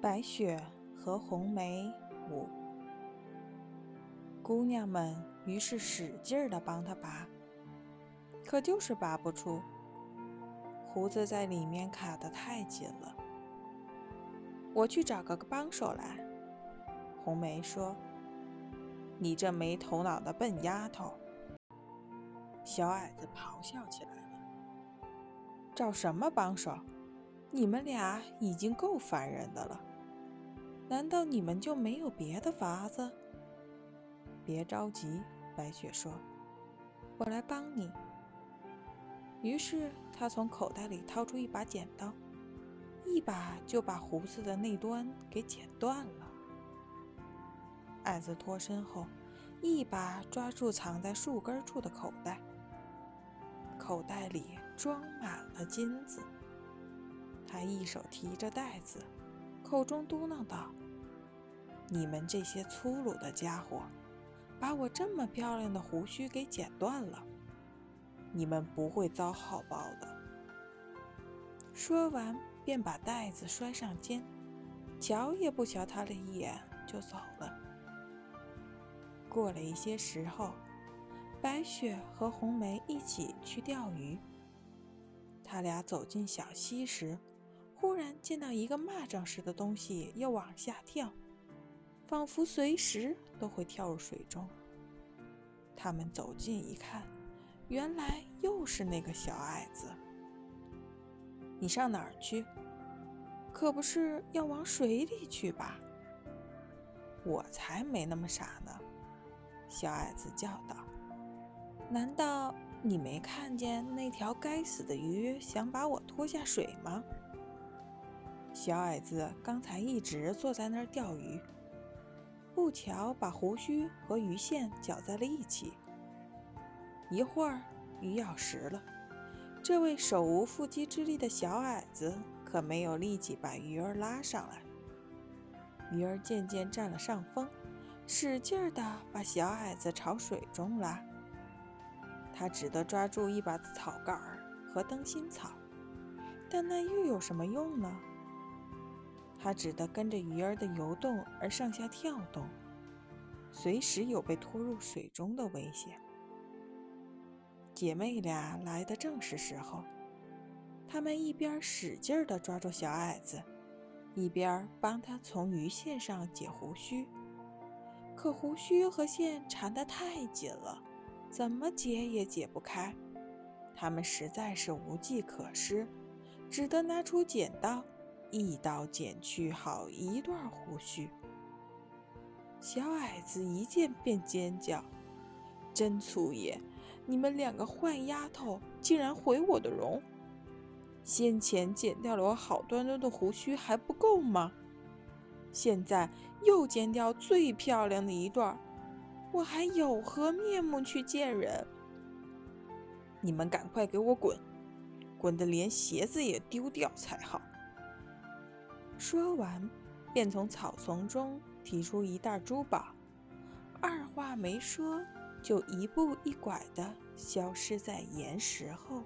白雪和红梅五，姑娘们于是使劲儿地帮他拔，可就是拔不出，胡子在里面卡得太紧了。我去找个帮手来。红梅说：“你这没头脑的笨丫头！”小矮子咆哮起来了：“找什么帮手？你们俩已经够烦人的了。”难道你们就没有别的法子？别着急，白雪说：“我来帮你。”于是她从口袋里掏出一把剪刀，一把就把胡子的那端给剪断了。矮子脱身后，一把抓住藏在树根处的口袋，口袋里装满了金子。他一手提着袋子。口中嘟囔道：“你们这些粗鲁的家伙，把我这么漂亮的胡须给剪断了，你们不会遭好报的。”说完，便把袋子摔上肩，瞧也不瞧他了一眼，就走了。过了一些时候，白雪和红梅一起去钓鱼。他俩走进小溪时，忽然见到一个蚂蚱似的东西要往下跳，仿佛随时都会跳入水中。他们走近一看，原来又是那个小矮子。你上哪儿去？可不是要往水里去吧？我才没那么傻呢！小矮子叫道：“难道你没看见那条该死的鱼想把我拖下水吗？”小矮子刚才一直坐在那儿钓鱼，不巧把胡须和鱼线搅在了一起。一会儿鱼咬食了，这位手无缚鸡之力的小矮子可没有力气把鱼儿拉上来。鱼儿渐渐占了上风，使劲儿地把小矮子朝水中拉。他只得抓住一把草杆儿和灯芯草，但那又有什么用呢？他只得跟着鱼儿的游动而上下跳动，随时有被拖入水中的危险。姐妹俩来的正是时候，她们一边使劲地抓住小矮子，一边帮他从鱼线上解胡须。可胡须和线缠得太紧了，怎么解也解不开。他们实在是无计可施，只得拿出剪刀。一刀剪去好一段胡须，小矮子一见便尖叫：“真粗野！你们两个坏丫头，竟然毁我的容！先前剪掉了我好端端的胡须还不够吗？现在又剪掉最漂亮的一段，我还有何面目去见人？你们赶快给我滚，滚得连鞋子也丢掉才好！”说完，便从草丛中提出一袋珠宝，二话没说，就一步一拐的消失在岩石后。